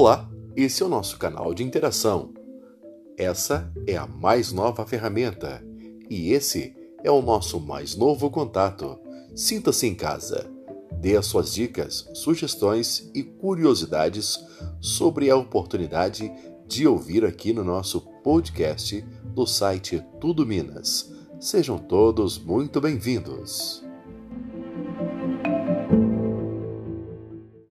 Olá, esse é o nosso canal de interação. Essa é a mais nova ferramenta e esse é o nosso mais novo contato. Sinta-se em casa. Dê as suas dicas, sugestões e curiosidades sobre a oportunidade de ouvir aqui no nosso podcast do site Tudo Minas. Sejam todos muito bem-vindos.